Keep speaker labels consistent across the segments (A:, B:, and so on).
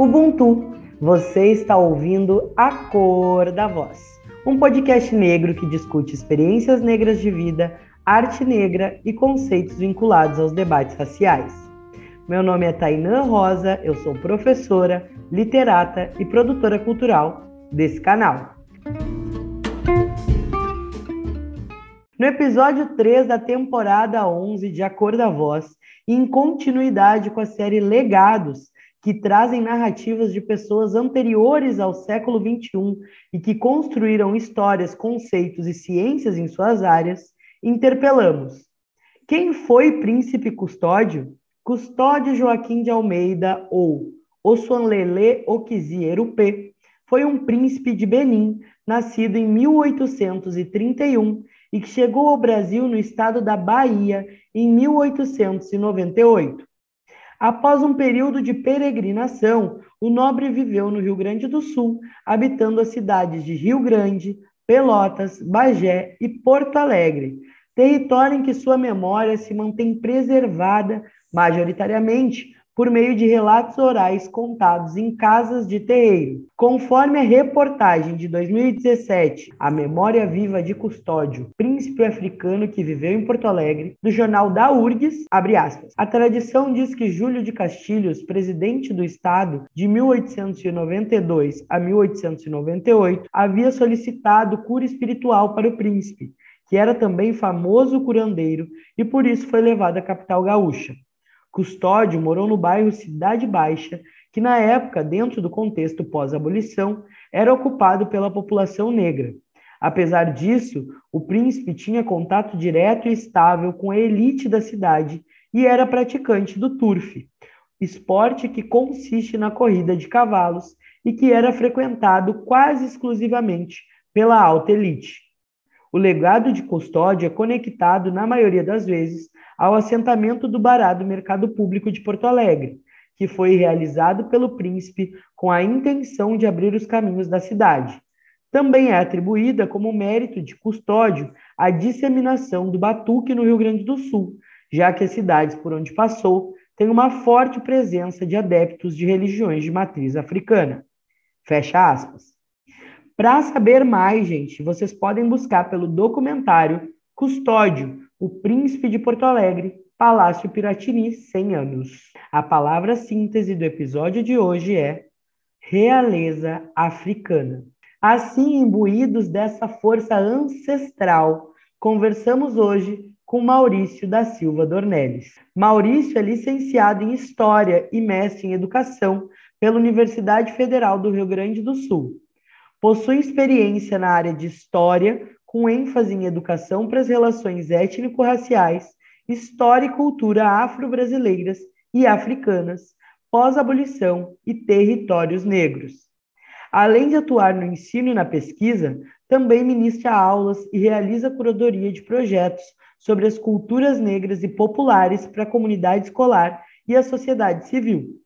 A: Ubuntu, você está ouvindo A Cor da Voz, um podcast negro que discute experiências negras de vida, arte negra e conceitos vinculados aos debates raciais. Meu nome é Tainã Rosa, eu sou professora, literata e produtora cultural desse canal. No episódio 3 da temporada 11 de A Cor da Voz, em continuidade com a série Legados, que trazem narrativas de pessoas anteriores ao século XXI e que construíram histórias, conceitos e ciências em suas áreas, interpelamos. Quem foi Príncipe Custódio? Custódio Joaquim de Almeida, ou Ossuanlele Okizi foi um príncipe de Benin, nascido em 1831 e que chegou ao Brasil no estado da Bahia em 1898. Após um período de peregrinação, o nobre viveu no Rio Grande do Sul, habitando as cidades de Rio Grande, Pelotas, Bagé e Porto Alegre, território em que sua memória se mantém preservada majoritariamente por meio de relatos orais contados em casas de terreiro. Conforme a reportagem de 2017, A Memória Viva de Custódio, príncipe africano que viveu em Porto Alegre, do jornal da URGS, abre aspas. A tradição diz que Júlio de Castilhos, presidente do estado de 1892 a 1898, havia solicitado cura espiritual para o príncipe, que era também famoso curandeiro e por isso foi levado à capital gaúcha. Custódio morou no bairro Cidade Baixa, que na época, dentro do contexto pós-abolição, era ocupado pela população negra. Apesar disso, o príncipe tinha contato direto e estável com a elite da cidade e era praticante do turf, esporte que consiste na corrida de cavalos e que era frequentado quase exclusivamente pela alta elite. O legado de Custódio é conectado, na maioria das vezes, ao assentamento do Bará do Mercado Público de Porto Alegre, que foi realizado pelo príncipe com a intenção de abrir os caminhos da cidade. Também é atribuída como mérito de custódio a disseminação do batuque no Rio Grande do Sul, já que as cidades por onde passou têm uma forte presença de adeptos de religiões de matriz africana. Fecha aspas. Para saber mais, gente, vocês podem buscar pelo documentário Custódio, o Príncipe de Porto Alegre, Palácio Piratini, 100 anos. A palavra síntese do episódio de hoje é realeza africana. Assim, imbuídos dessa força ancestral, conversamos hoje com Maurício da Silva Dornelles. Maurício é licenciado em História e mestre em Educação pela Universidade Federal do Rio Grande do Sul. Possui experiência na área de História, com ênfase em educação para as relações étnico-raciais, história e cultura afro-brasileiras e africanas, pós-abolição e territórios negros. Além de atuar no ensino e na pesquisa, também ministra aulas e realiza curadoria de projetos sobre as culturas negras e populares para a comunidade escolar e a sociedade civil.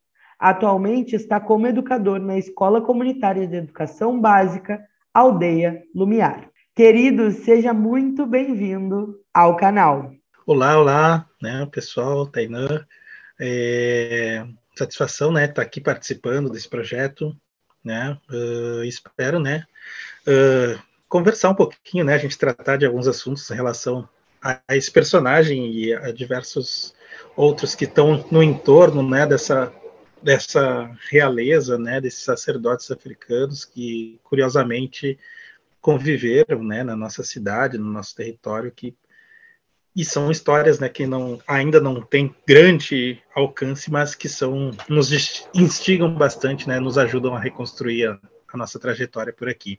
A: Atualmente está como educador na Escola Comunitária de Educação Básica Aldeia Lumiar. Querido, seja muito bem-vindo ao canal.
B: Olá, olá, né, pessoal, Tainã. É, satisfação, né, estar tá aqui participando desse projeto, né. Uh, espero, né, uh, conversar um pouquinho, né, a gente tratar de alguns assuntos em relação a, a esse personagem e a diversos outros que estão no entorno, né, dessa dessa realeza, né, desses sacerdotes africanos que, curiosamente, conviveram né, na nossa cidade, no nosso território, que e são histórias né, que não, ainda não têm grande alcance, mas que são nos instigam bastante, né, nos ajudam a reconstruir a, a nossa trajetória por aqui.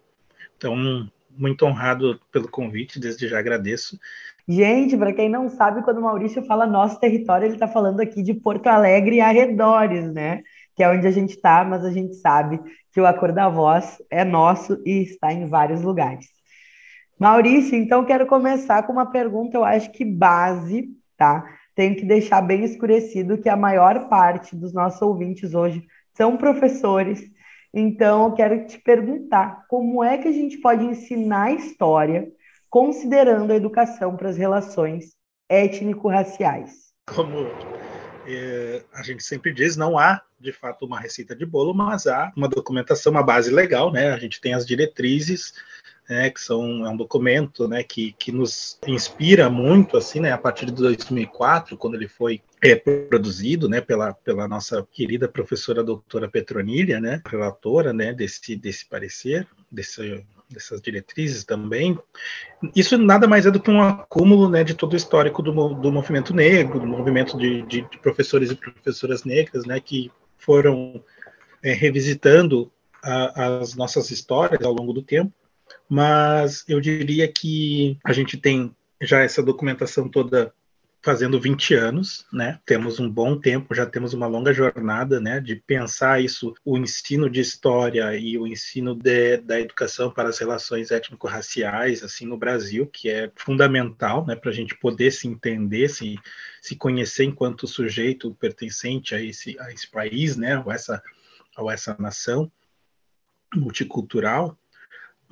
B: Então, muito honrado pelo convite, desde já agradeço.
A: Gente, para quem não sabe, quando o Maurício fala nosso território, ele está falando aqui de Porto Alegre e arredores, né? Que é onde a gente está, mas a gente sabe que o Acor da Voz é nosso e está em vários lugares. Maurício, então quero começar com uma pergunta, eu acho que base, tá? Tenho que deixar bem escurecido que a maior parte dos nossos ouvintes hoje são professores, então eu quero te perguntar como é que a gente pode ensinar história considerando a educação para as relações étnico-raciais?
B: Como é, a gente sempre diz, não há de fato uma receita de bolo, mas há uma documentação, uma base legal, né? A gente tem as diretrizes, né, que são é um documento, né, que, que nos inspira muito, assim, né, a partir de 2004, quando ele foi é, produzido, né, pela, pela nossa querida professora doutora Petronília, né, relatora, né, desse desse parecer, desse dessas diretrizes também. Isso nada mais é do que um acúmulo né, de todo o histórico do, do movimento negro, do movimento de, de, de professores e professoras negras, né, que foram é, revisitando a, as nossas histórias ao longo do tempo. Mas eu diria que a gente tem já essa documentação toda fazendo 20 anos, né? Temos um bom tempo, já temos uma longa jornada, né, de pensar isso, o ensino de história e o ensino de, da educação para as relações étnico-raciais, assim, no Brasil, que é fundamental, né, para a gente poder se entender, se, se conhecer enquanto sujeito pertencente a esse, a esse país, né, ou essa, ou essa nação multicultural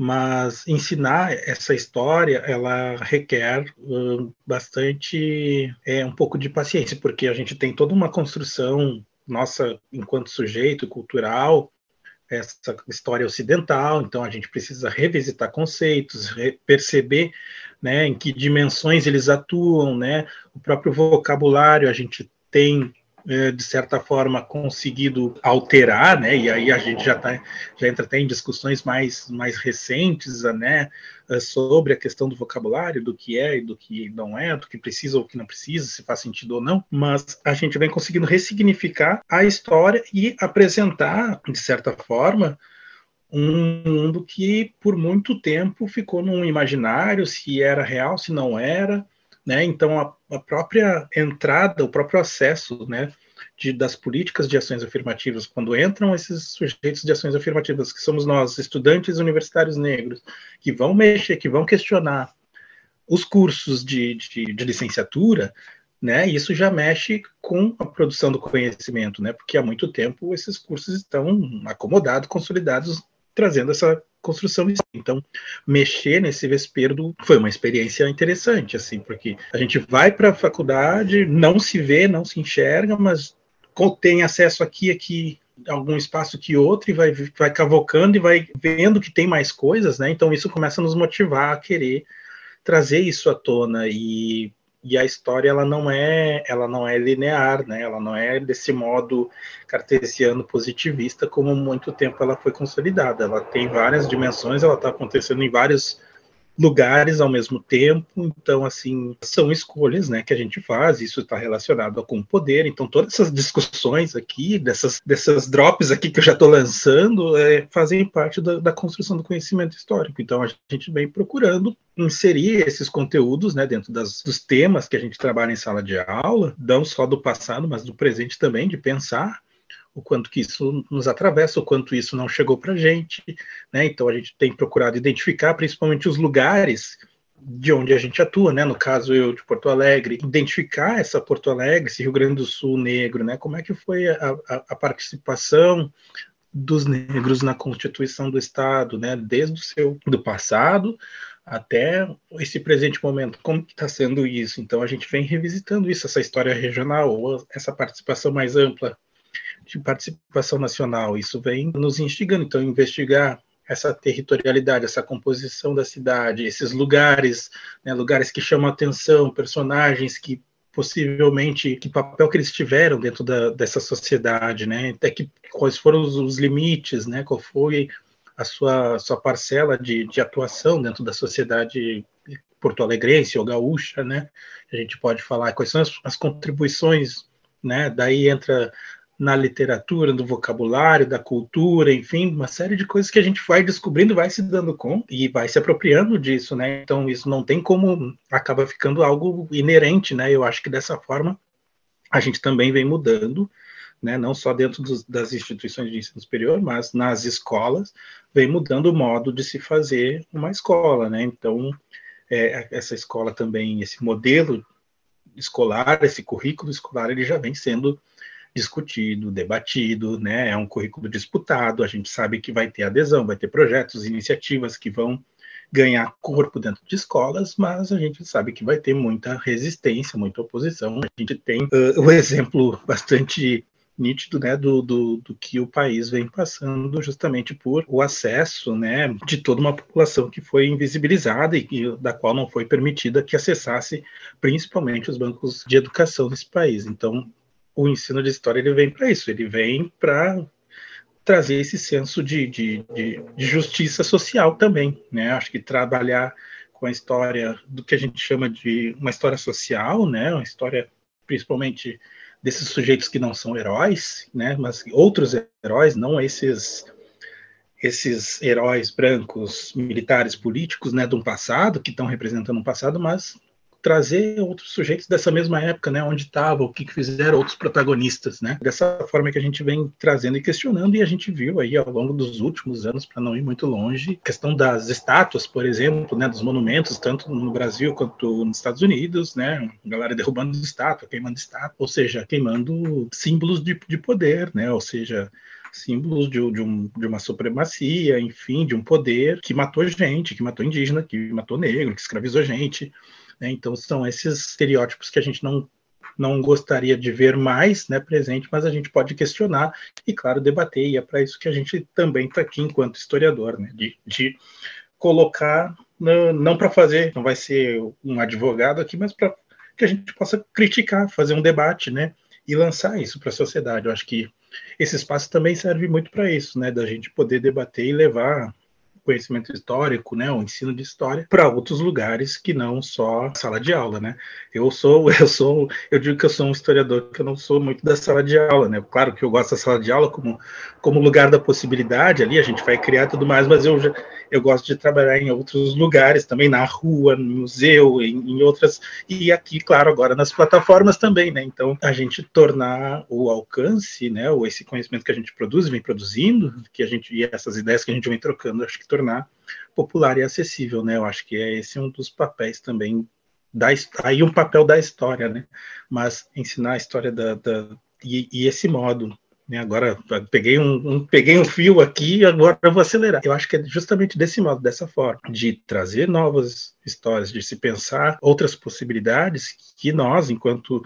B: mas ensinar essa história ela requer uh, bastante é um pouco de paciência porque a gente tem toda uma construção nossa enquanto sujeito cultural essa história ocidental então a gente precisa revisitar conceitos re perceber né em que dimensões eles atuam né o próprio vocabulário a gente tem de certa forma conseguido alterar, né? E aí a gente já tá, já entra até em discussões mais mais recentes, né? É, sobre a questão do vocabulário, do que é e do que não é, do que precisa ou que não precisa, se faz sentido ou não. Mas a gente vem conseguindo ressignificar a história e apresentar, de certa forma, um mundo que por muito tempo ficou num imaginário, se era real, se não era, né? Então, a, a, própria entrada, o próprio acesso né, de, das políticas de ações afirmativas, quando entram esses sujeitos de ações afirmativas, que somos nós, estudantes universitários negros, que vão mexer, que vão questionar os cursos de, de, de licenciatura, né, isso já mexe com a produção do conhecimento, né, porque há muito tempo esses cursos estão acomodados, consolidados, trazendo essa construção. Então, mexer nesse vesperdo foi uma experiência interessante, assim, porque a gente vai para a faculdade, não se vê, não se enxerga, mas tem acesso aqui, aqui, algum espaço que outro e vai, vai cavocando e vai vendo que tem mais coisas, né? Então isso começa a nos motivar a querer trazer isso à tona e e a história ela não é ela não é linear, né? Ela não é desse modo cartesiano positivista como muito tempo ela foi consolidada. Ela tem várias dimensões, ela está acontecendo em vários lugares ao mesmo tempo. Então, assim, são escolhas né, que a gente faz, isso está relacionado com o poder. Então, todas essas discussões aqui, dessas, dessas drops aqui que eu já estou lançando, é, fazem parte da, da, construção do conhecimento histórico. Então, a gente vem procurando inserir esses conteúdos né, dentro das, dos temas que a gente trabalha em sala de aula, não só do passado, mas do presente também, de pensar o quanto que isso nos atravessa, o quanto isso não chegou para a gente, né? Então a gente tem procurado identificar principalmente os lugares de onde a gente atua, né? No caso eu de Porto Alegre, identificar essa Porto Alegre, esse Rio Grande do Sul negro, né? Como é que foi a, a, a participação dos negros na constituição do Estado, né? Desde o seu do passado até esse presente momento, como está sendo isso? Então a gente vem revisitando isso, essa história regional, ou essa participação mais ampla de participação nacional. Isso vem nos instigando, então, investigar essa territorialidade, essa composição da cidade, esses lugares, né, lugares que chamam atenção, personagens que possivelmente que papel que eles tiveram dentro da, dessa sociedade, né? Até que quais foram os, os limites, né? Qual foi a sua sua parcela de, de atuação dentro da sociedade porto-alegrense ou gaúcha, né? A gente pode falar quais são as, as contribuições, né? Daí entra na literatura, no vocabulário, da cultura, enfim, uma série de coisas que a gente vai descobrindo, vai se dando conta e vai se apropriando disso, né? Então isso não tem como acaba ficando algo inerente, né? Eu acho que dessa forma a gente também vem mudando, né? Não só dentro dos, das instituições de ensino superior, mas nas escolas vem mudando o modo de se fazer uma escola, né? Então é, essa escola também, esse modelo escolar, esse currículo escolar, ele já vem sendo discutido, debatido, né? É um currículo disputado, a gente sabe que vai ter adesão, vai ter projetos, iniciativas que vão ganhar corpo dentro de escolas, mas a gente sabe que vai ter muita resistência, muita oposição. A gente tem uh, o exemplo bastante nítido né, do, do, do, que o país vem passando justamente por o acesso né, de toda uma população que foi invisibilizada e que, da qual não foi permitida que acessasse principalmente os bancos de educação nesse país. Então, o ensino de história ele vem para isso, ele vem para trazer esse senso de, de, de, de, justiça social também. Né? Acho que trabalhar com a história do que a gente chama de uma história social, né? uma história principalmente desses sujeitos que não são heróis, né, mas outros heróis, não esses esses heróis brancos, militares, políticos, né, um passado que estão representando um passado, mas trazer outros sujeitos dessa mesma época, né, onde estavam, o que fizeram outros protagonistas, né, dessa forma que a gente vem trazendo e questionando, e a gente viu aí ao longo dos últimos anos, para não ir muito longe, questão das estátuas, por exemplo, né, dos monumentos, tanto no Brasil quanto nos Estados Unidos, né, galera derrubando estátua, queimando estátua, ou seja, queimando símbolos de, de poder, né, ou seja, símbolos de, de, um, de, uma supremacia, enfim, de um poder que matou gente, que matou indígena, que matou negro, que escravizou gente. Né? Então, são esses estereótipos que a gente não, não gostaria de ver mais né, presente, mas a gente pode questionar e, claro, debater. E é para isso que a gente também está aqui enquanto historiador, né? de, de colocar, não, não para fazer, não vai ser um advogado aqui, mas para que a gente possa criticar, fazer um debate, né? E lançar isso para a sociedade. Eu acho que esse espaço também serve muito para isso, né? Da gente poder debater e levar conhecimento histórico, né, o ensino de história para outros lugares que não só sala de aula, né? Eu sou, eu sou, eu digo que eu sou um historiador que eu não sou muito da sala de aula, né? Claro que eu gosto da sala de aula como como lugar da possibilidade ali, a gente vai criar tudo mais, mas eu já, eu gosto de trabalhar em outros lugares também, na rua, no museu, em, em outras e aqui, claro, agora nas plataformas também, né? Então, a gente tornar o alcance, né, ou esse conhecimento que a gente produz, vem produzindo, que a gente e essas ideias que a gente vem trocando, acho que tornar popular e acessível, né? Eu acho que é esse um dos papéis também da aí um papel da história, né? Mas ensinar a história da, da e, e, esse modo, né? Agora peguei um, um, peguei um fio aqui, agora eu vou acelerar. Eu acho que é justamente desse modo, dessa forma, de trazer novas histórias, de se pensar outras possibilidades que nós, enquanto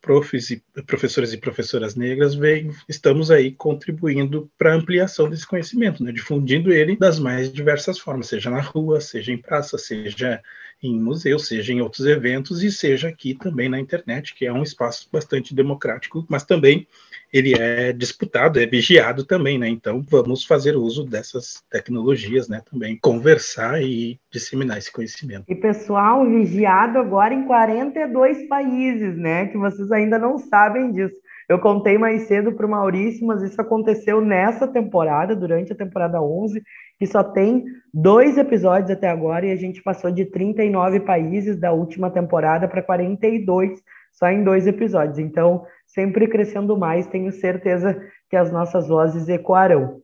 B: profs e professores e professoras negras vem, estamos aí contribuindo para a ampliação desse conhecimento, né, difundindo ele das mais diversas formas, seja na rua, seja em praça, seja em museu, seja em outros eventos e seja aqui também na internet, que é um espaço bastante democrático, mas também ele é disputado, é vigiado também, né? Então vamos fazer uso dessas tecnologias, né? Também conversar e disseminar esse conhecimento.
A: E pessoal, vigiado agora em 42 países, né? Que vocês ainda não sabem disso. Eu contei mais cedo para o Maurício, mas isso aconteceu nessa temporada, durante a temporada 11, que só tem dois episódios até agora, e a gente passou de 39 países da última temporada para 42 só em dois episódios. Então, sempre crescendo mais, tenho certeza que as nossas vozes ecoarão.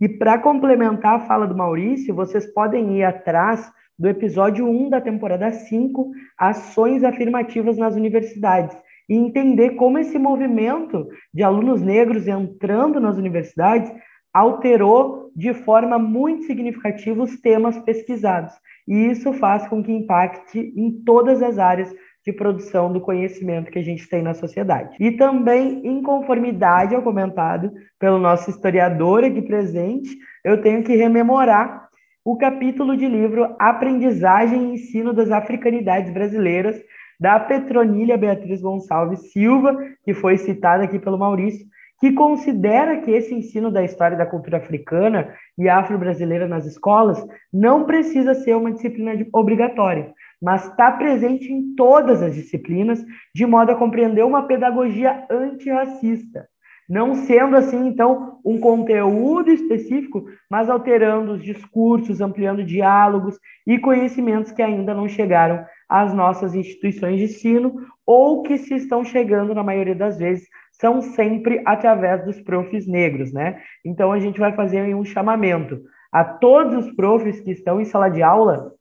A: E para complementar a fala do Maurício, vocês podem ir atrás do episódio 1 da temporada 5, Ações Afirmativas nas Universidades, e entender como esse movimento de alunos negros entrando nas universidades alterou de forma muito significativa os temas pesquisados. E isso faz com que impacte em todas as áreas de produção do conhecimento que a gente tem na sociedade. E também, em conformidade ao comentado pelo nosso historiador aqui presente, eu tenho que rememorar o capítulo de livro Aprendizagem e Ensino das Africanidades Brasileiras, da Petronília Beatriz Gonçalves Silva, que foi citada aqui pelo Maurício, que considera que esse ensino da história da cultura africana e afro-brasileira nas escolas não precisa ser uma disciplina obrigatória, mas está presente em todas as disciplinas, de modo a compreender uma pedagogia antirracista. Não sendo assim, então, um conteúdo específico, mas alterando os discursos, ampliando diálogos e conhecimentos que ainda não chegaram às nossas instituições de ensino ou que se estão chegando, na maioria das vezes, são sempre através dos profs negros, né? Então, a gente vai fazer um chamamento a todos os profs que estão em sala de aula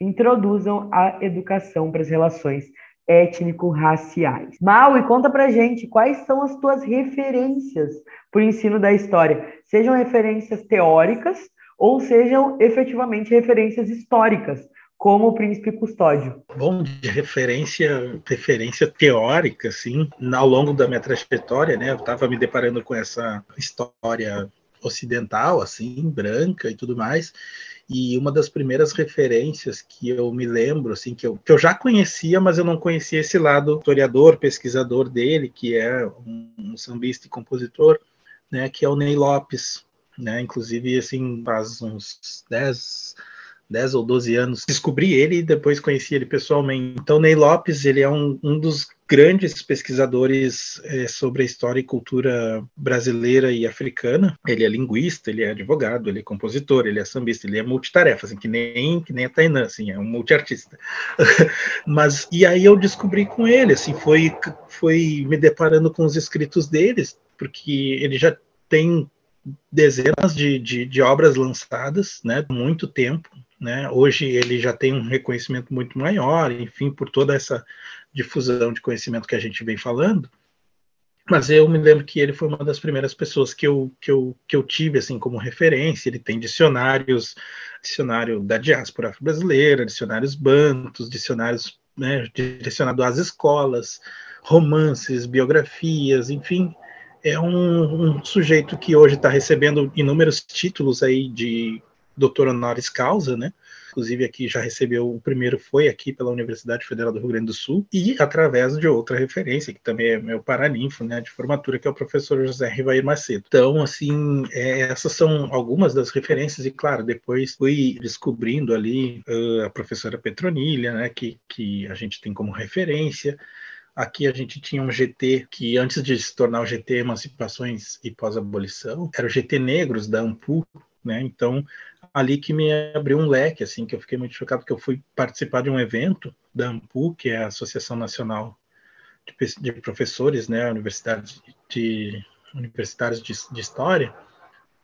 A: introduzam a educação para as relações étnico-raciais. Mal, e conta pra gente quais são as tuas referências para o ensino da história, sejam referências teóricas ou sejam efetivamente referências históricas, como o Príncipe Custódio.
B: Bom, de referência, referência teórica, assim, ao longo da minha trajetória, né, eu estava me deparando com essa história ocidental, assim, branca e tudo mais, e uma das primeiras referências que eu me lembro, assim, que eu, que eu já conhecia, mas eu não conhecia esse lado historiador, pesquisador dele, que é um, um sambista e compositor, né, que é o Ney Lopes, né, inclusive, assim, faz uns 10, 10 ou 12 anos, descobri ele e depois conheci ele pessoalmente. Então, Ney Lopes, ele é um, um dos grandes pesquisadores é, sobre a história e cultura brasileira e africana. Ele é linguista, ele é advogado, ele é compositor, ele é sambista, ele é multitarefa, assim, que nem que nem a Tainã, assim, é um multiartista. Mas e aí eu descobri com ele, assim, foi foi me deparando com os escritos deles, porque ele já tem dezenas de, de, de obras lançadas, né, muito tempo, né? Hoje ele já tem um reconhecimento muito maior, enfim, por toda essa difusão de conhecimento que a gente vem falando. Mas eu me lembro que ele foi uma das primeiras pessoas que eu, que eu, que eu tive assim como referência. Ele tem dicionários, dicionário da diáspora brasileira, dicionários bantos, dicionários né, às escolas, romances, biografias, enfim, é um, um sujeito que hoje está recebendo inúmeros títulos aí de doutor honoris causa, né? Inclusive aqui já recebeu o primeiro foi aqui pela Universidade Federal do Rio Grande do Sul e através de outra referência que também é meu paraninfo, né, de formatura que é o professor José Rivair Macedo. Então, assim, é, essas são algumas das referências e claro, depois fui descobrindo ali uh, a professora Petronilha, né, que que a gente tem como referência. Aqui a gente tinha um GT que, antes de se tornar o GT Emancipações e Pós-Abolição, era o GT Negros da AMPU, né? Então, ali que me abriu um leque, assim, que eu fiquei muito chocado, porque eu fui participar de um evento da AMPU, que é a Associação Nacional de, Professores, né, Universidade de Universitários de, de, História,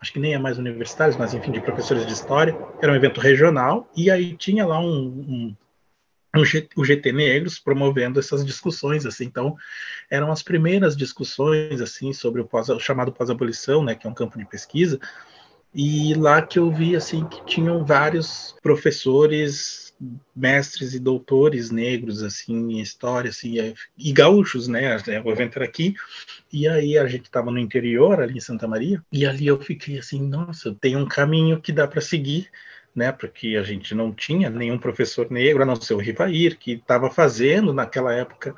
B: acho que nem é mais universitários, mas enfim, de professores de História, era um evento regional, e aí tinha lá um, um, um o GT Negros promovendo essas discussões, assim, então eram as primeiras discussões, assim, sobre o, pós, o chamado pós-abolição, né, que é um campo de pesquisa, e lá que eu vi assim que tinham vários professores, mestres e doutores negros assim em história assim e gaúchos, né? O evento era aqui e aí a gente estava no interior ali em Santa Maria e ali eu fiquei assim, nossa, tem um caminho que dá para seguir né, porque a gente não tinha nenhum professor negro, a não ser o Rivair, que estava fazendo naquela época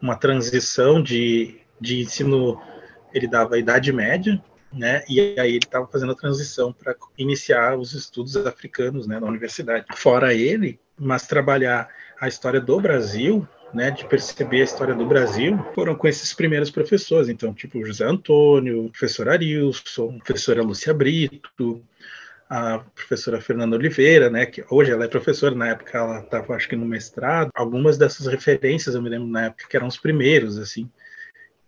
B: uma transição de, de ensino, ele dava a Idade Média, né? E aí ele estava fazendo a transição para iniciar os estudos africanos, né, na universidade. Fora ele, mas trabalhar a história do Brasil, né, de perceber a história do Brasil, foram com esses primeiros professores, então, tipo José Antônio, professor Arilson, professora Lúcia Brito, a professora Fernanda Oliveira, né, que hoje ela é professora, na época ela estava, acho que no mestrado. Algumas dessas referências eu me lembro na época que eram os primeiros, assim,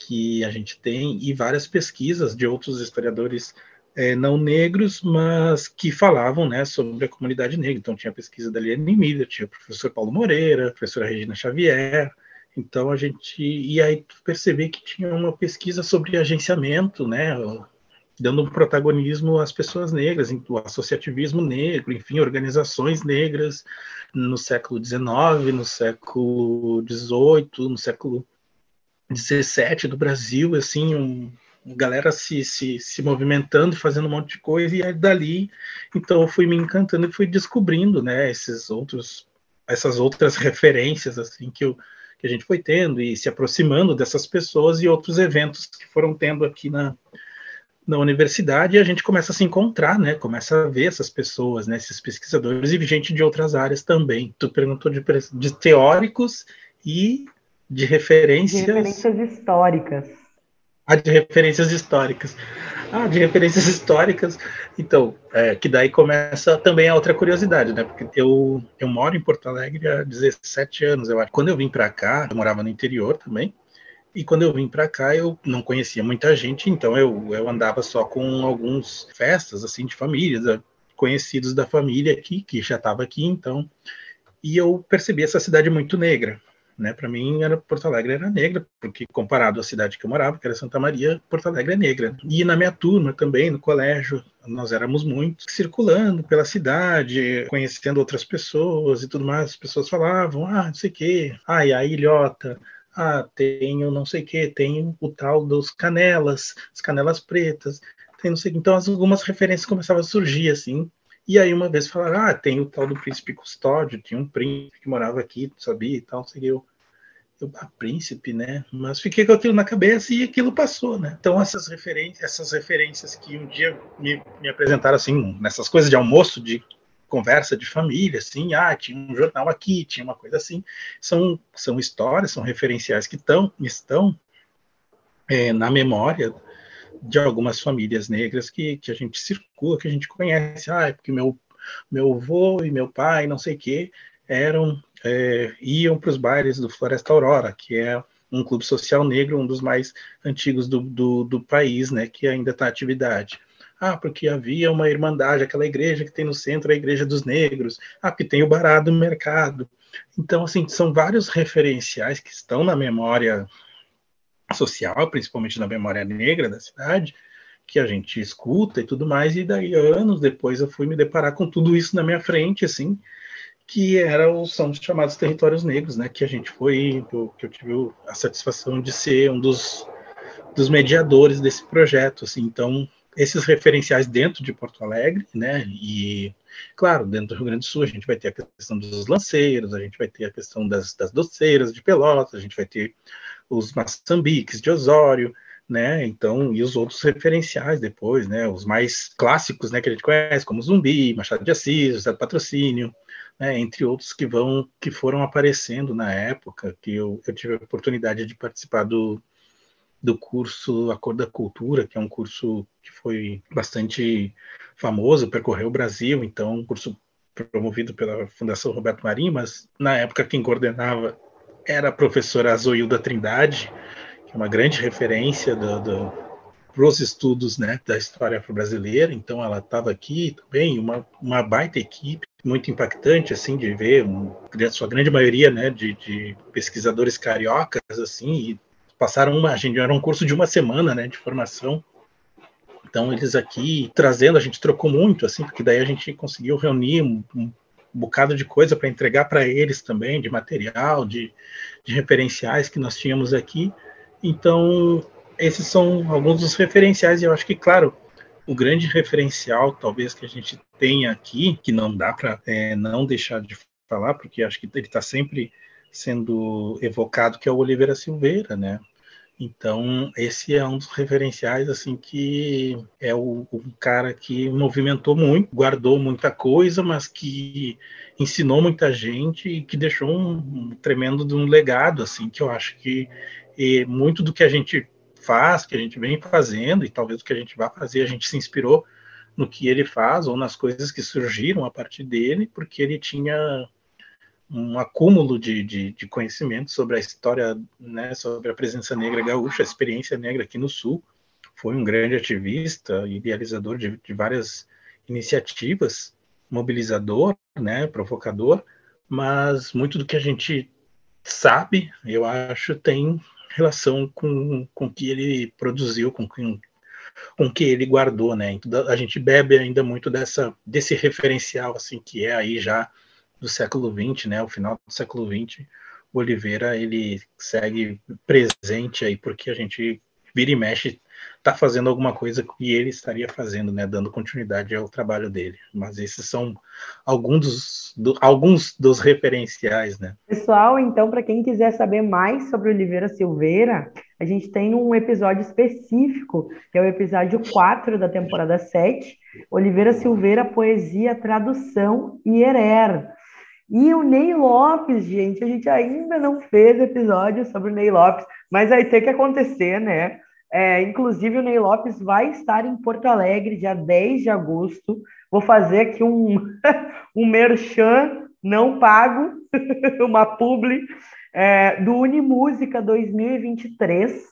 B: que a gente tem e várias pesquisas de outros historiadores é, não negros, mas que falavam né, sobre a comunidade negra. Então, tinha a pesquisa da Liane Miller, tinha o professor Paulo Moreira, a professora Regina Xavier. Então, a gente. E aí perceber que tinha uma pesquisa sobre agenciamento, né, dando um protagonismo às pessoas negras, o associativismo negro, enfim, organizações negras no século XIX, no século XVIII, no século 17 do Brasil, assim, um, galera se, se, se movimentando, fazendo um monte de coisa, e aí dali, então eu fui me encantando e fui descobrindo, né, esses outros, essas outras referências, assim, que, eu, que a gente foi tendo, e se aproximando dessas pessoas e outros eventos que foram tendo aqui na, na universidade, e a gente começa a se encontrar, né, começa a ver essas pessoas, né, esses pesquisadores e gente de outras áreas também. Tu perguntou de, de teóricos e de referências.
A: De referências históricas.
B: Ah, de referências históricas. Ah, de referências históricas. Então, é, que daí começa também a outra curiosidade, né? Porque eu, eu moro em Porto Alegre há 17 anos, eu acho. Quando eu vim para cá, eu morava no interior também. E quando eu vim para cá, eu não conhecia muita gente, então eu, eu andava só com alguns festas, assim, de famílias, conhecidos da família aqui, que já estava aqui, então. E eu percebi essa cidade muito negra, né? Para mim, era Porto Alegre era negra, porque comparado à cidade que eu morava, que era Santa Maria, Porto Alegre é negra. E na minha turma também, no colégio, nós éramos muitos circulando pela cidade, conhecendo outras pessoas e tudo mais. As pessoas falavam, ah, não sei o quê, ah, e a ilhota, ah, tenho não sei o que, tem o tal dos canelas, as canelas pretas, tem não sei Então algumas referências começavam a surgir assim. E aí uma vez falaram, ah, tem o tal do príncipe custódio, tinha um príncipe que morava aqui, sabia e tal, sei eu eu, a príncipe, né? Mas fiquei com aquilo na cabeça e aquilo passou, né? Então essas referências, essas referências que um dia me, me apresentaram assim nessas coisas de almoço, de conversa de família, assim, ah, tinha um jornal aqui, tinha uma coisa assim, são são histórias, são referenciais que tão, estão é, na memória de algumas famílias negras que, que a gente circula, que a gente conhece, ah, é porque meu meu avô e meu pai, não sei o quê, eram é, iam para os bares do Floresta Aurora, que é um clube social negro, um dos mais antigos do, do, do país, né, que ainda está atividade. Ah, porque havia uma irmandade, aquela igreja que tem no centro, a igreja dos negros. Ah, porque tem o bará do mercado. Então, assim, são vários referenciais que estão na memória social, principalmente na memória negra da cidade, que a gente escuta e tudo mais, e daí anos depois eu fui me deparar com tudo isso na minha frente, assim, que era o, são os chamados territórios negros, né? Que a gente foi, que eu tive a satisfação de ser um dos, dos mediadores desse projeto, assim. Então, esses referenciais dentro de Porto Alegre, né? E claro, dentro do Rio Grande do Sul a gente vai ter a questão dos lanceiros, a gente vai ter a questão das, das doceiras de Pelotas, a gente vai ter os maçambiques de Osório, né? Então, e os outros referenciais depois, né? Os mais clássicos, né? Que a gente conhece, como Zumbi, Machado de Assis, José do Patrocínio, né, entre outros que vão que foram aparecendo na época que eu, eu tive a oportunidade de participar do, do curso A Cor da Cultura, que é um curso que foi bastante famoso, percorreu o Brasil, então um curso promovido pela Fundação Roberto Marinho, mas na época quem coordenava era a professora Zoilda Trindade, que é uma grande referência do, do para os estudos né, da história afro-brasileira, então ela estava aqui também, uma, uma baita equipe, muito impactante, assim, de ver, um, sua grande maioria, né, de, de, pesquisadores cariocas, assim, e passaram uma, a gente era um curso de uma semana, né, de formação, então eles aqui trazendo, a gente trocou muito, assim, porque daí a gente conseguiu reunir um, um bocado de coisa para entregar para eles também, de material, de, de referenciais que nós tínhamos aqui, então esses são alguns dos referenciais, e eu acho que, claro, o grande referencial, talvez, que a gente tenha aqui, que não dá para é, não deixar de falar, porque acho que ele está sempre sendo evocado, que é o Oliveira Silveira, né? Então, esse é um dos referenciais, assim, que é o, o, cara que movimentou muito, guardou muita coisa, mas que ensinou muita gente e que deixou um, um tremendo de um legado, assim, que eu acho que muito do que a gente faz, que a gente vem fazendo, e talvez o que a gente vai fazer, a gente se inspirou no que ele faz ou nas coisas que surgiram a partir dele, porque ele tinha um acúmulo de, de, de conhecimento sobre a história, né, sobre a presença negra gaúcha, a experiência negra aqui no Sul. Foi um grande ativista, idealizador de, de várias iniciativas, mobilizador, né, provocador, mas muito do que a gente sabe, eu acho, tem relação com, o que ele produziu, com, com, com que ele guardou, né? Então, a gente bebe ainda muito dessa, desse referencial, assim, que é aí já do século XX, né? O final do século XX, o Oliveira, ele segue presente aí, porque a gente vira e mexe está fazendo alguma coisa que ele estaria fazendo, né, dando continuidade ao trabalho dele. Mas esses são alguns dos, do, alguns dos referenciais, né?
A: Pessoal, então, para quem quiser saber mais sobre Oliveira Silveira, a gente tem um episódio específico, que é o episódio 4 da temporada 7, Oliveira Silveira, Poesia, Tradução e Herer. E o Ney Lopes, gente, a gente ainda não fez episódio sobre o Ney Lopes, mas vai ter que acontecer, né? É, inclusive, o Ney Lopes vai estar em Porto Alegre, dia 10 de agosto. Vou fazer aqui um, um merchan não pago, uma publi, é, do Unimúsica 2023.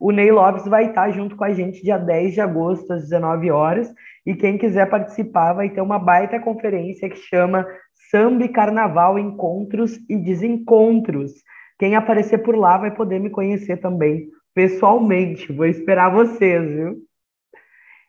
A: O Ney Lopes vai estar junto com a gente dia 10 de agosto, às 19 horas. E quem quiser participar vai ter uma baita conferência que chama Samba e Carnaval Encontros e Desencontros Quem aparecer por lá vai poder me conhecer também pessoalmente. Vou esperar vocês, viu?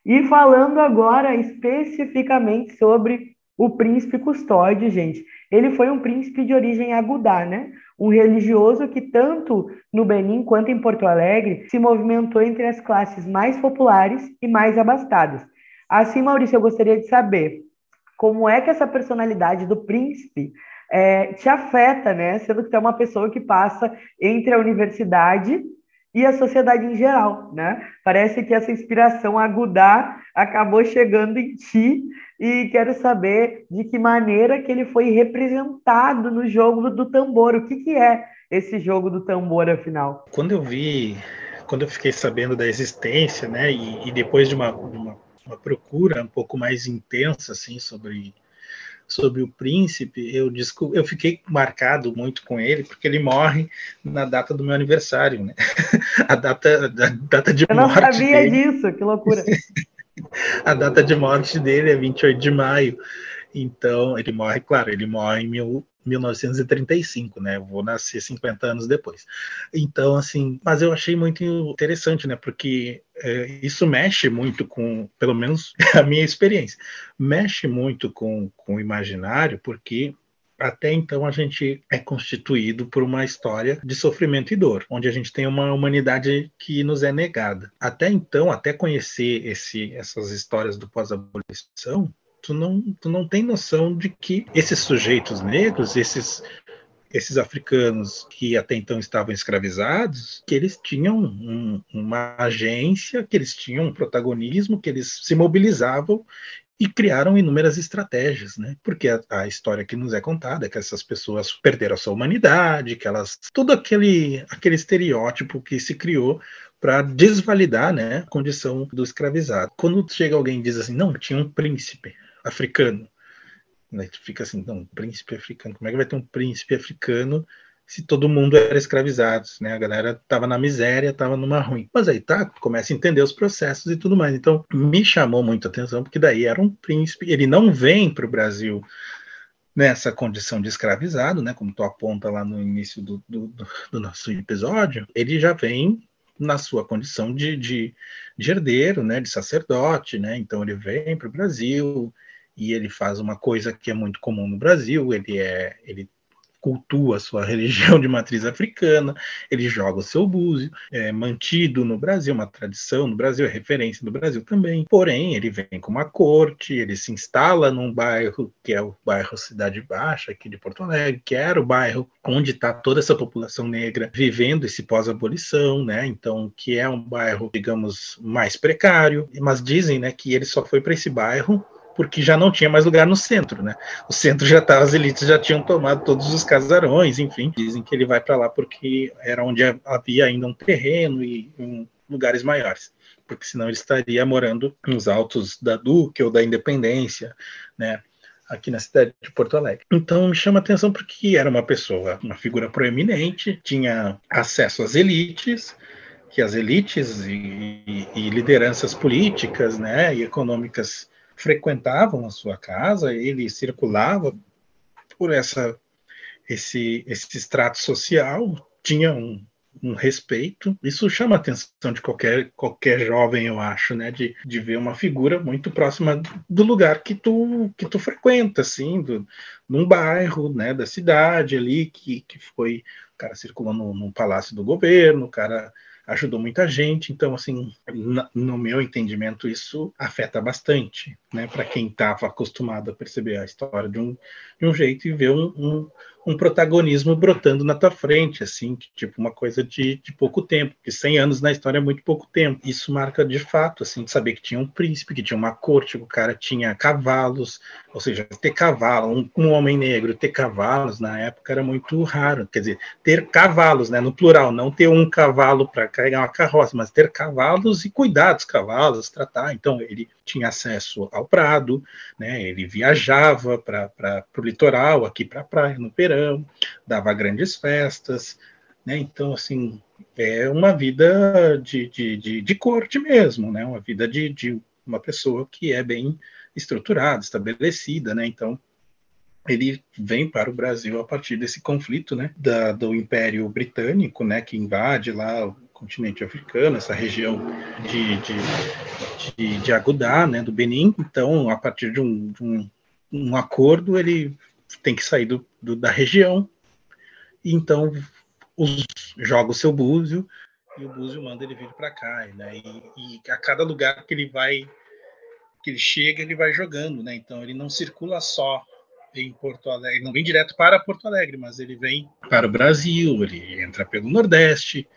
A: E falando agora especificamente sobre o príncipe custódio, gente. Ele foi um príncipe de origem agudá, né? Um religioso que tanto no Benin quanto em Porto Alegre se movimentou entre as classes mais populares e mais abastadas. Assim, Maurício, eu gostaria de saber como é que essa personalidade do príncipe é, te afeta, né? Sendo que tu é uma pessoa que passa entre a universidade e a sociedade em geral, né? Parece que essa inspiração agudar acabou chegando em ti e quero saber de que maneira que ele foi representado no jogo do tambor. O que, que é esse jogo do tambor, afinal?
B: Quando eu vi, quando eu fiquei sabendo da existência, né, e, e depois de uma, uma, uma procura um pouco mais intensa, assim, sobre sobre o príncipe, eu, eu fiquei marcado muito com ele, porque ele morre na data do meu aniversário, né? a data, a data de
A: eu
B: morte.
A: Eu não sabia dele. disso, que loucura.
B: a data de morte dele é 28 de maio. Então, ele morre, claro, ele morre em mil, 1935, né? Vou nascer 50 anos depois. Então, assim, mas eu achei muito interessante, né? Porque é, isso mexe muito com, pelo menos a minha experiência, mexe muito com, com o imaginário, porque até então a gente é constituído por uma história de sofrimento e dor, onde a gente tem uma humanidade que nos é negada. Até então, até conhecer esse, essas histórias do pós-abolição, tu não, tu não tem noção de que esses sujeitos negros, esses esses africanos que até então estavam escravizados, que eles tinham um, uma agência, que eles tinham um protagonismo, que eles se mobilizavam e criaram inúmeras estratégias, né? Porque a, a, história que nos é contada é que essas pessoas perderam a sua humanidade, que elas todo aquele aquele estereótipo que se criou para desvalidar, né, a condição do escravizado. Quando chega alguém e diz assim, não, tinha um príncipe, africano. Né? Tu fica assim, não, príncipe africano, como é que vai ter um príncipe africano se todo mundo era escravizado, né? A galera estava na miséria, estava numa ruim. Mas aí tá, começa a entender os processos e tudo mais. Então, me chamou muito a atenção, porque daí era um príncipe, ele não vem para o Brasil nessa condição de escravizado, né? Como tu aponta lá no início do, do, do nosso episódio, ele já vem na sua condição de, de, de herdeiro, né? De sacerdote, né? Então ele vem para o Brasil, e ele faz uma coisa que é muito comum no Brasil, ele é ele cultua a sua religião de matriz africana, ele joga o seu búzio, é mantido no Brasil, uma tradição no Brasil, é referência no Brasil também. Porém, ele vem com uma corte, ele se instala num bairro que é o bairro Cidade Baixa, aqui de Porto Alegre, que era o bairro onde está toda essa população negra vivendo esse pós-abolição, né? Então, que é um bairro, digamos, mais precário, mas dizem, né, que ele só foi para esse bairro porque já não tinha mais lugar no centro, né? O centro já estava, as elites já tinham tomado todos os casarões, enfim. Dizem que ele vai para lá porque era onde havia ainda um terreno e um, lugares maiores, porque senão ele estaria morando nos altos da Duque ou da Independência, né? aqui na cidade de Porto Alegre. Então me chama a atenção porque era uma pessoa, uma figura proeminente, tinha acesso às elites, que as elites e, e lideranças políticas, né, e econômicas frequentavam a sua casa, ele circulava por essa esse esse extrato social, tinha um, um respeito. Isso chama a atenção de qualquer qualquer jovem, eu acho, né, de, de ver uma figura muito próxima do lugar que tu que tu frequenta, assim, do, num bairro, né, da cidade ali que que foi o cara circulou no, no palácio do governo, o cara ajudou muita gente. Então, assim, no meu entendimento, isso afeta bastante, né? Para quem estava acostumado a perceber a história de um, de um jeito e ver um, um, um protagonismo brotando na tua frente, assim, tipo uma coisa de, de pouco tempo, porque 100 anos na história é muito pouco tempo. Isso marca de fato, assim, de saber que tinha um príncipe, que tinha uma corte, que o cara tinha cavalos, ou seja, ter cavalo, um, um homem negro ter cavalos na época era muito raro, quer dizer, ter cavalos, né, no plural, não ter um cavalo para carregar uma carroça, mas ter cavalos e cuidar dos cavalos, tratar. Então, ele tinha acesso ao prado, né, ele viajava para o litoral, aqui para a praia, no verão, verão, dava grandes festas, né? Então, assim, é uma vida de, de, de, de corte mesmo, né? Uma vida de, de uma pessoa que é bem estruturada, estabelecida, né? Então, ele vem para o Brasil a partir desse conflito, né, da, do Império Britânico, né, que invade lá o continente africano, essa região de, de, de, de Agudá, né, do Benin. Então, a partir de um, de um, um acordo, ele tem que sair do, do, da região. Então, os, joga o seu búzio e o búzio manda ele vir para cá, né? E, e, a cada lugar que ele vai, que ele chega, ele vai jogando, né? Então, ele não circula só em Porto Alegre, não vem direto para Porto Alegre, mas ele vem para o Brasil, ele entra pelo Nordeste,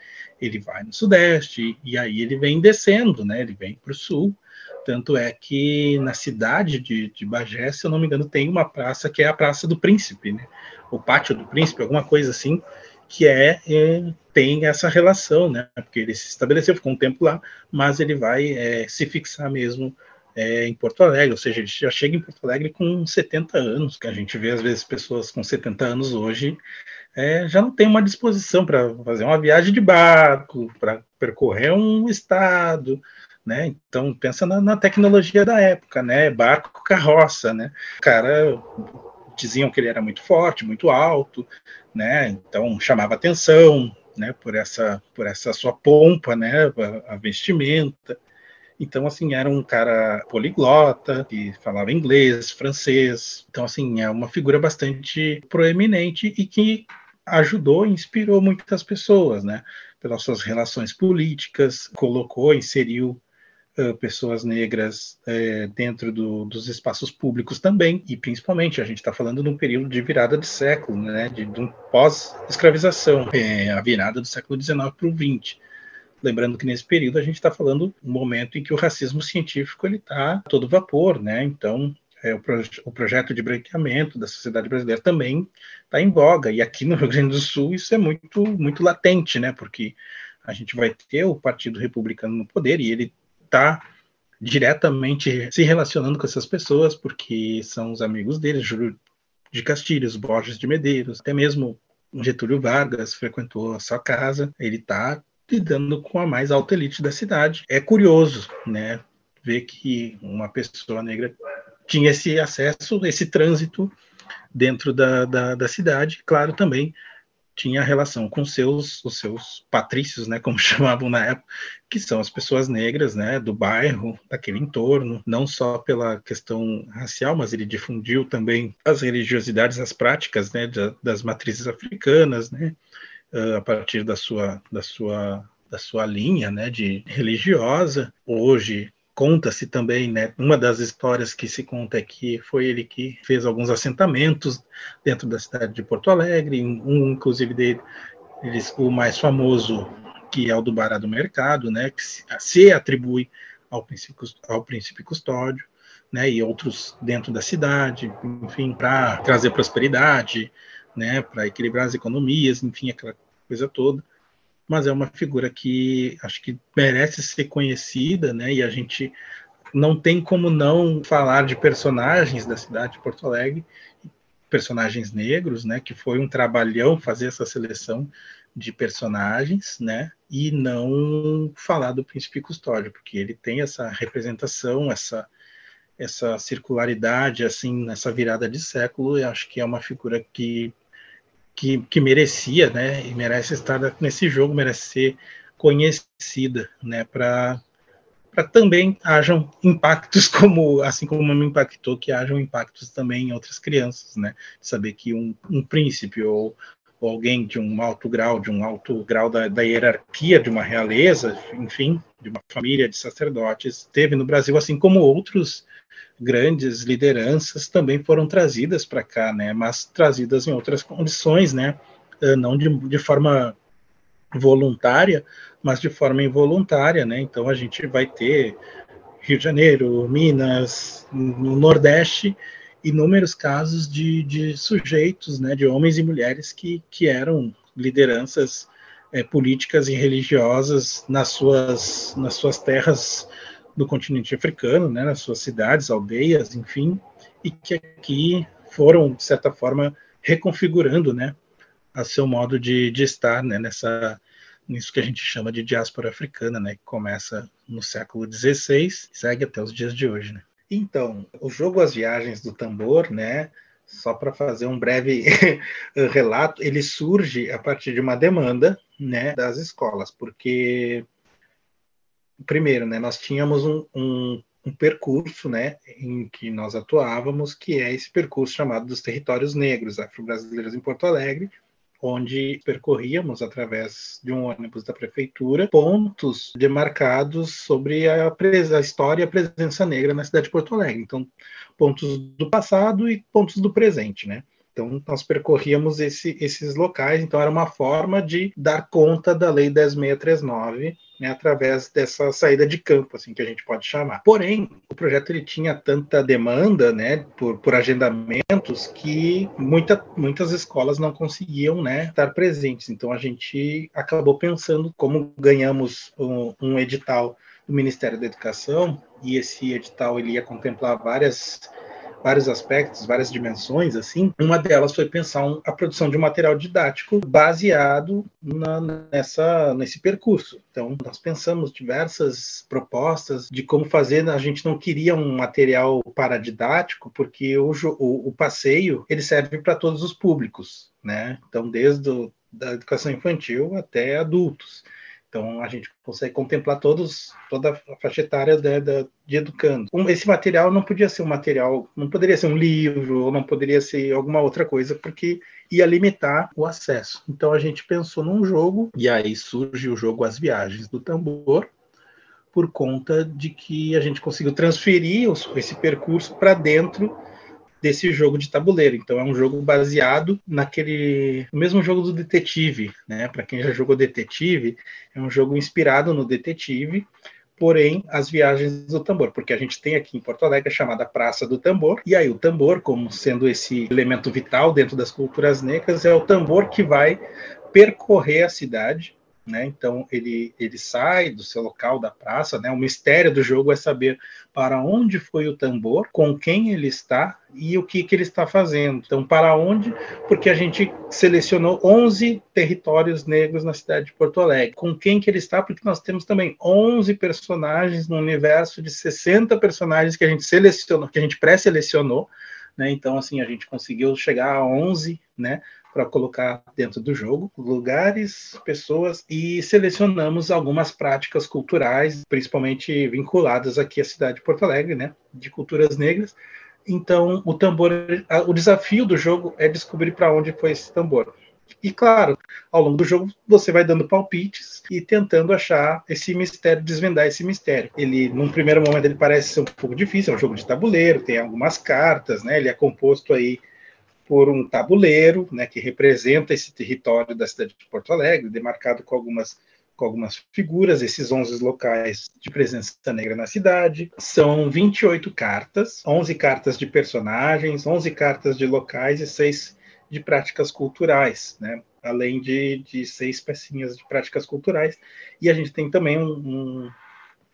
B: ele vai no Sudeste, e aí ele vem descendo, né? Ele vem para o Sul. Tanto é que na cidade de, de Bagé, se eu não me engano, tem uma praça que é a Praça do Príncipe, né? O Pátio do Príncipe, alguma coisa assim, que é, é tem essa relação, né? Porque ele se estabeleceu, ficou um tempo lá, mas ele vai é, se fixar mesmo é, em Porto Alegre, ou seja, ele já chega em Porto Alegre com 70 anos, que a gente vê às vezes pessoas com 70 anos hoje é, já não tem uma disposição para fazer uma viagem de barco, para percorrer um estado, né? Então pensa na, na, tecnologia da época, né? Barco, carroça, né? O cara diziam que ele era muito forte, muito alto, né? Então chamava atenção, né? Por essa por essa sua pompa, né? a, a vestimenta. Então, assim, era um cara poliglota, que falava inglês, francês. Então, assim, é uma figura bastante proeminente e que ajudou e inspirou muitas pessoas, né? Pelas suas relações políticas, colocou, inseriu pessoas negras uh, dentro do, dos espaços públicos também, e principalmente a gente está falando de um período de virada de século, né? De, de um pós-escravização, é, a virada do século XIX para o XX. Lembrando que nesse período a gente está falando um momento em que o racismo científico ele está todo vapor, né? Então é, o, proje o, projeto de branqueamento da sociedade brasileira também está em voga. E aqui no Rio Grande do Sul isso é muito muito latente, né? Porque a gente vai ter o Partido Republicano no poder e ele está diretamente se relacionando com essas pessoas porque são os amigos dele, Júlio de Castilhos, Borges de Medeiros, até mesmo Getúlio Vargas frequentou a sua casa. Ele está lidando com a mais alta elite da cidade. É curioso, né, ver que uma pessoa negra tinha esse acesso, esse trânsito dentro da, da, da cidade. Claro, também tinha relação com seus, os seus patrícios, né, como chamavam na época, que são as pessoas negras, né, do bairro, daquele entorno, não só pela questão racial, mas ele difundiu também as religiosidades, as práticas, né, das matrizes africanas, né, uh, a partir da sua, da sua, da sua linha né, de religiosa. Hoje conta-se também, né, uma das histórias que se conta é que foi ele que fez alguns assentamentos dentro da cidade de Porto Alegre, um inclusive dele, eles, o mais famoso, que é o do Bará do Mercado, né, que se, se atribui ao princípio, ao princípio custódio, né, e outros dentro da cidade, enfim, para trazer prosperidade, né, para equilibrar as economias, enfim, aquela coisa toda. Mas é uma figura que acho que merece ser conhecida, né, e a gente não tem como não falar de personagens da cidade de Porto Alegre, personagens negros, né, que foi um trabalhão fazer essa seleção de personagens, né, e não falar do príncipe custódio, porque ele tem essa representação, essa essa circularidade assim nessa virada de século, eu acho que é uma figura que que, que merecia, né, e merece estar nesse jogo, merece ser conhecida, né, para também hajam impactos como assim como me impactou que hajam impactos também em outras crianças, né, saber que um, um príncipe ou, ou, alguém de um alto grau, de um alto grau da, da hierarquia de uma realeza, enfim, de uma família de sacerdotes, teve no Brasil, assim como outros grandes lideranças também foram trazidas para cá, né? Mas trazidas em outras condições, né? Ah, não de, de forma voluntária, mas de forma involuntária, né? Então a gente vai ter Rio de Janeiro, Minas, no Nordeste, inúmeros casos de, de sujeitos, né? De homens e mulheres que, que eram lideranças é, políticas e religiosas nas suas, nas suas terras do continente africano, né, nas suas cidades, aldeias, enfim, e que aqui foram, de certa forma, reconfigurando né, a seu modo de, de estar né, nessa, nisso que a gente chama de diáspora africana, né, que começa no século XVI e segue até os dias de hoje. Né. Então, o jogo As Viagens do Tambor, né, só para fazer um breve relato, ele surge a partir de uma demanda né, das escolas, porque, primeiro, né, nós tínhamos um, um, um, percurso né, em que nós atuávamos, que é esse percurso chamado dos territórios negros afro-brasileiros em Porto Alegre, onde percorríamos, através de um ônibus da prefeitura, pontos demarcados sobre a, a, história e a presença negra na cidade de Porto Alegre. Então, pontos do passado e pontos do presente, né? Então, nós percorríamos esse, esses locais, então era uma forma de dar conta da Lei 10.639, né, através dessa saída de campo, assim que a gente pode chamar. Porém, o projeto ele tinha tanta demanda, né, por, por agendamentos, que muita, muitas escolas não conseguiam, né, estar presentes. Então, a gente acabou pensando, como ganhamos um, um edital do Ministério da Educação, e esse edital ele ia contemplar várias vários aspectos, várias dimensões, assim. Uma delas foi pensar um, a produção de um material didático baseado na, nessa, nesse percurso. Então, nós pensamos diversas propostas de como fazer. A gente não queria um material paradidático, porque o, o, o passeio ele serve para todos os públicos, né? Então, desde o, da educação infantil até adultos. Então, a gente consegue contemplar todos, toda a faixa etária de, de, de educando. Um, esse material não podia ser um material, não poderia ser um livro, ou não poderia ser alguma outra coisa, porque ia limitar o acesso. Então, a gente pensou num jogo, e aí surge o jogo As Viagens do Tambor, por conta de que a gente conseguiu transferir esse percurso para dentro desse jogo de tabuleiro. Então é um jogo baseado naquele no mesmo jogo do detetive, né? Para quem já jogou detetive, é um jogo inspirado no detetive, porém as viagens do tambor, porque a gente tem aqui em Porto Alegre a chamada Praça do Tambor, e aí o tambor, como sendo esse elemento vital dentro das culturas negras, é o tambor que vai percorrer a cidade né? Então ele, ele sai do seu local da praça, né? O mistério do jogo é saber para onde foi o tambor, com quem ele está e o que, que ele está fazendo. Então, para onde? Porque a gente selecionou 11 territórios negros na cidade de Porto Alegre. Com quem que ele está? Porque nós temos também 11 personagens no universo de 60 personagens que a gente selecionou, que a gente pré-selecionou, né? Então, assim, a gente conseguiu chegar a 11, né? para colocar dentro do jogo lugares, pessoas e selecionamos algumas práticas culturais, principalmente vinculadas aqui à cidade de Porto Alegre, né, de culturas negras. Então, o tambor, o desafio do jogo é descobrir para onde foi esse tambor. E claro, ao longo do jogo você vai dando palpites e tentando achar esse mistério, desvendar esse mistério. Ele, num primeiro momento, ele parece ser um pouco difícil, é um jogo de tabuleiro, tem algumas cartas, né? Ele é composto aí por um tabuleiro, né, que representa esse território da cidade de Porto Alegre, demarcado com algumas com algumas figuras, esses 11 locais de presença negra na cidade. São 28 cartas, 11 cartas de personagens, 11 cartas de locais e 6 de práticas culturais, né? além de, de seis pecinhas de práticas culturais. E a gente tem também um, um,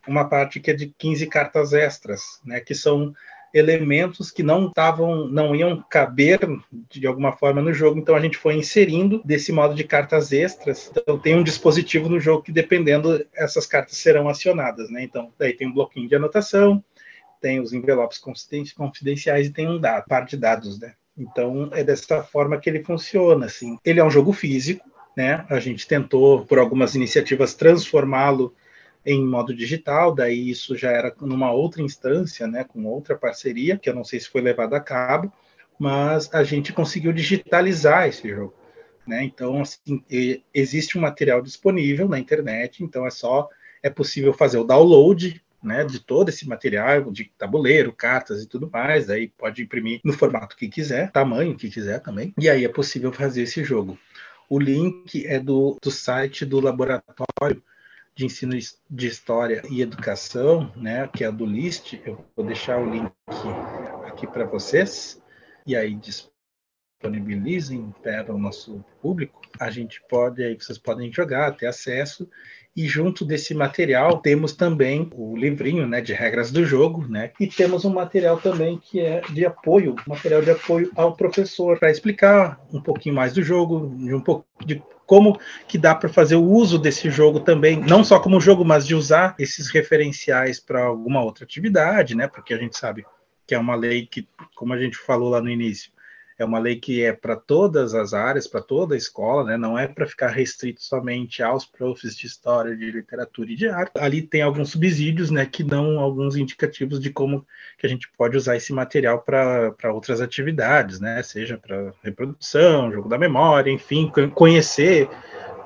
B: uma parte que é de 15 cartas extras, né? que são elementos que não estavam, não iam caber de alguma forma no jogo, então a gente foi inserindo desse modo de cartas extras. Então tem um dispositivo no jogo que dependendo essas cartas serão acionadas, né? Então daí tem um bloquinho de anotação, tem os envelopes confidenciais e tem um dado, par de dados, né? Então é dessa forma que ele funciona, assim. Ele é um jogo físico, né? A gente tentou por algumas iniciativas transformá-lo em modo digital, daí isso já era numa outra instância, né, com outra parceria, que eu não sei se foi levado a cabo, mas a gente conseguiu digitalizar esse jogo. Né? Então, assim, existe um material disponível na internet, então é só é possível fazer o download né, de todo esse material, de tabuleiro, cartas e tudo mais, daí pode imprimir no formato que quiser, tamanho que quiser também, e aí é possível fazer esse jogo. O link é do, do site do laboratório de ensino de história e educação, né, que é a do LIST, eu vou deixar o link aqui para vocês, e aí disponibilizem para o nosso público. A gente pode, aí vocês podem jogar, ter acesso, e junto desse material temos também o livrinho né, de regras do jogo, né? E temos um material também que é de apoio, material de apoio ao professor, para explicar um pouquinho mais do jogo, de um pouco de como que dá para fazer o uso desse jogo também, não só como jogo, mas de usar esses referenciais para alguma outra atividade, né? Porque a gente sabe que é uma lei que, como a gente falou lá no início, é uma lei que é para todas as áreas, para toda a escola, né? Não é para ficar restrito somente aos profs de história, de literatura e de arte. Ali tem alguns subsídios, né, que dão alguns indicativos de como que a gente pode usar esse material para outras atividades, né? Seja para reprodução, jogo da memória, enfim, conhecer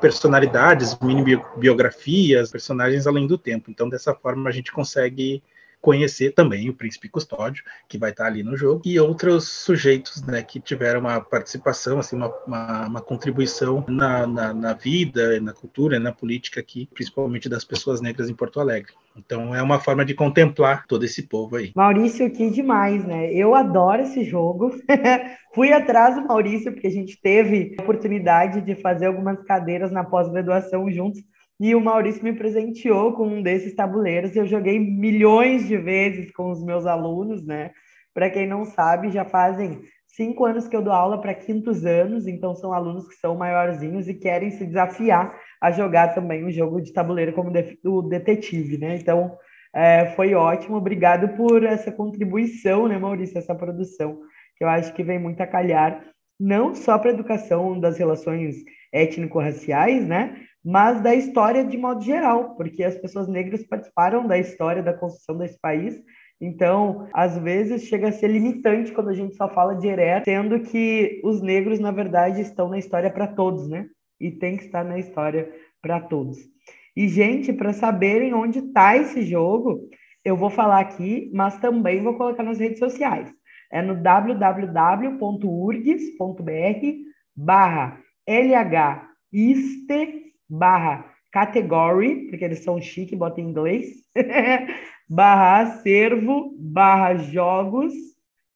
B: personalidades, mini biografias, personagens além do tempo. Então, dessa forma, a gente consegue conhecer também o príncipe custódio, que vai estar ali no jogo, e outros sujeitos né, que tiveram uma participação, assim, uma, uma, uma contribuição na, na, na, vida, na cultura, na política aqui, principalmente das pessoas negras em Porto Alegre. Então é uma forma de contemplar todo esse povo aí.
A: Maurício, que demais, né? Eu adoro esse jogo. Fui atrás do Maurício, porque a gente teve a oportunidade de fazer algumas cadeiras na pós-graduação juntos. E o Maurício me presenteou com um desses tabuleiros. Eu joguei milhões de vezes com os meus alunos, né? Para quem não sabe, já fazem cinco anos que eu dou aula para quintos anos, então são alunos que são maiorzinhos e querem se desafiar a jogar também um jogo de tabuleiro como o detetive, né? Então é, foi ótimo, obrigado por essa contribuição, né, Maurício, essa produção, que eu acho que vem muito a calhar, não só para a educação das relações étnico-raciais, né? Mas da história de modo geral, porque as pessoas negras participaram da história da construção desse país. Então, às vezes chega a ser limitante quando a gente só fala de Heré, sendo que os negros, na verdade, estão na história para todos, né? E tem que estar na história para todos. E, gente, para saberem onde está esse jogo, eu vou falar aqui, mas também vou colocar nas redes sociais. É no www.urgs.br barra LHISTE barra category, porque eles são chique, bota em inglês, barra acervo, barra jogos,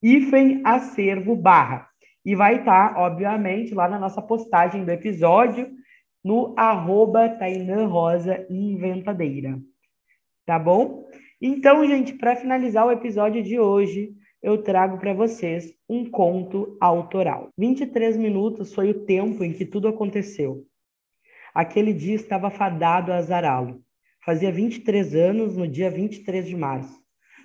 A: hífen acervo, barra. E vai estar, tá, obviamente, lá na nossa postagem do episódio, no arroba Tainã Rosa Inventadeira. Tá bom? Então, gente, para finalizar o episódio de hoje, eu trago para vocês um conto autoral. 23 minutos foi o tempo em que tudo aconteceu. Aquele dia estava fadado a azará-lo. Fazia 23 anos no dia 23 de março.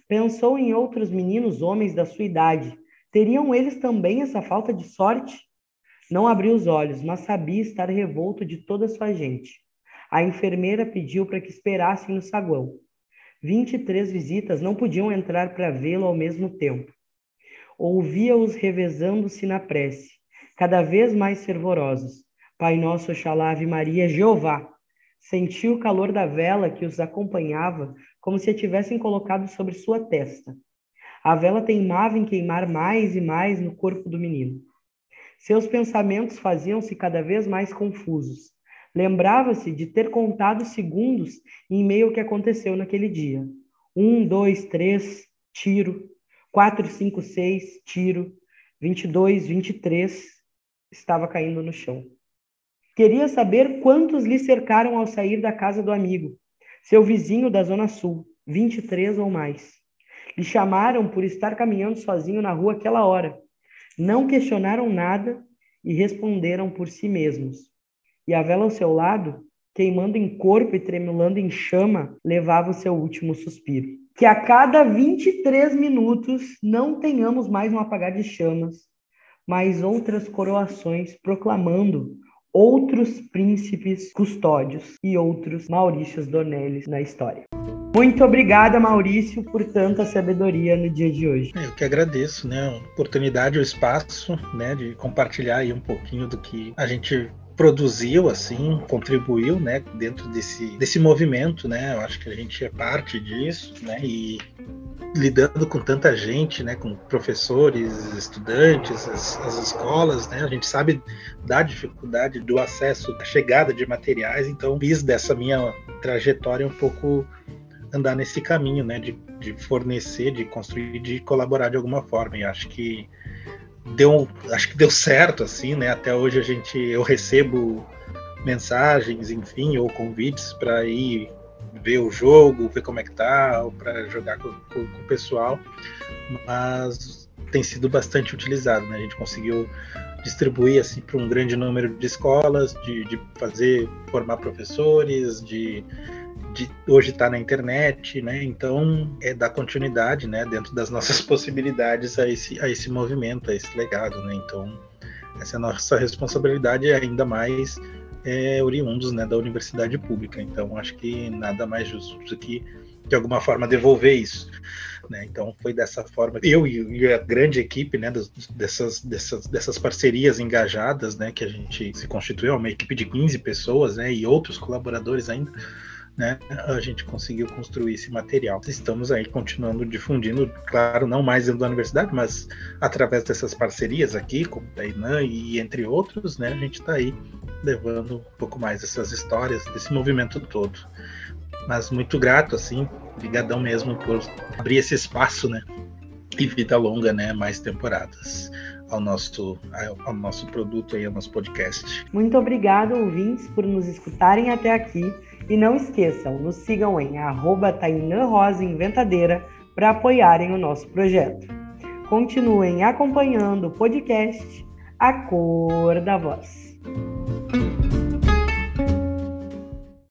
A: Pensou em outros meninos homens da sua idade. Teriam eles também essa falta de sorte? Não abriu os olhos, mas sabia estar revolto de toda a sua gente. A enfermeira pediu para que esperassem no saguão. 23 visitas não podiam entrar para vê-lo ao mesmo tempo. Ouvia-os revezando-se na prece, cada vez mais fervorosos. Pai nosso, Oxalá, Ave Maria, Jeová. Sentiu o calor da vela que os acompanhava, como se a tivessem colocado sobre sua testa. A vela teimava em queimar mais e mais no corpo do menino. Seus pensamentos faziam-se cada vez mais confusos. Lembrava-se de ter contado segundos em meio ao que aconteceu naquele dia. Um, dois, três, tiro. Quatro, cinco, seis, tiro. Vinte e dois, vinte e três, estava caindo no chão. Queria saber quantos lhe cercaram ao sair da casa do amigo, seu vizinho da Zona Sul, 23 ou mais. Lhe chamaram por estar caminhando sozinho na rua aquela hora. Não questionaram nada e responderam por si mesmos. E a vela ao seu lado, queimando em corpo e tremulando em chama, levava o seu último suspiro. Que a cada 23 minutos não tenhamos mais um apagar de chamas, mas outras coroações proclamando outros príncipes custódios e outros Maurícios Dornelles na história. Muito obrigada, Maurício, por tanta sabedoria no dia de hoje.
B: Eu que agradeço, né, a oportunidade, o espaço, né, de compartilhar aí um pouquinho do que a gente produziu assim, contribuiu, né, dentro desse desse movimento, né? Eu acho que a gente é parte disso, né? E lidando com tanta gente, né, com professores, estudantes, as, as, escolas, né, a gente sabe da dificuldade do acesso, da chegada de materiais, então fiz dessa minha trajetória um pouco andar nesse caminho, né, de, de fornecer, de construir, de colaborar de alguma forma, e acho que deu, acho que deu certo, assim, né, até hoje a gente, eu recebo mensagens, enfim, ou convites para ir ver o jogo, ver como é que tá, para jogar com, com, com, o pessoal, mas tem sido bastante utilizado, né? A gente conseguiu distribuir assim para um grande número de escolas, de, de fazer formar professores, de de hoje está na internet, né? Então é dar continuidade, né, dentro das nossas possibilidades a esse a esse movimento, a esse legado, né? Então essa é a nossa responsabilidade ainda mais é, oriundos né, da universidade pública. Então, acho que nada mais justo do que, de alguma forma, devolver isso. Né? Então, foi dessa forma. Eu e a grande equipe né, dessas, dessas, dessas parcerias engajadas né, que a gente se constituiu, uma equipe de 15 pessoas né, e outros colaboradores ainda. Né, a gente conseguiu construir esse material. Estamos aí continuando difundindo, claro, não mais dentro da universidade, mas através dessas parcerias aqui, como a Inã e entre outros, né, a gente está aí levando um pouco mais essas histórias desse movimento todo. Mas muito grato, assim, brigadão mesmo por abrir esse espaço, né? E vida longa, né? Mais temporadas ao nosso, ao nosso produto aí, ao nosso podcast.
A: Muito obrigado, ouvintes, por nos escutarem até aqui. E não esqueçam, nos sigam em arroba Inventadeira para apoiarem o nosso projeto. Continuem acompanhando o podcast A Cor da Voz. thank you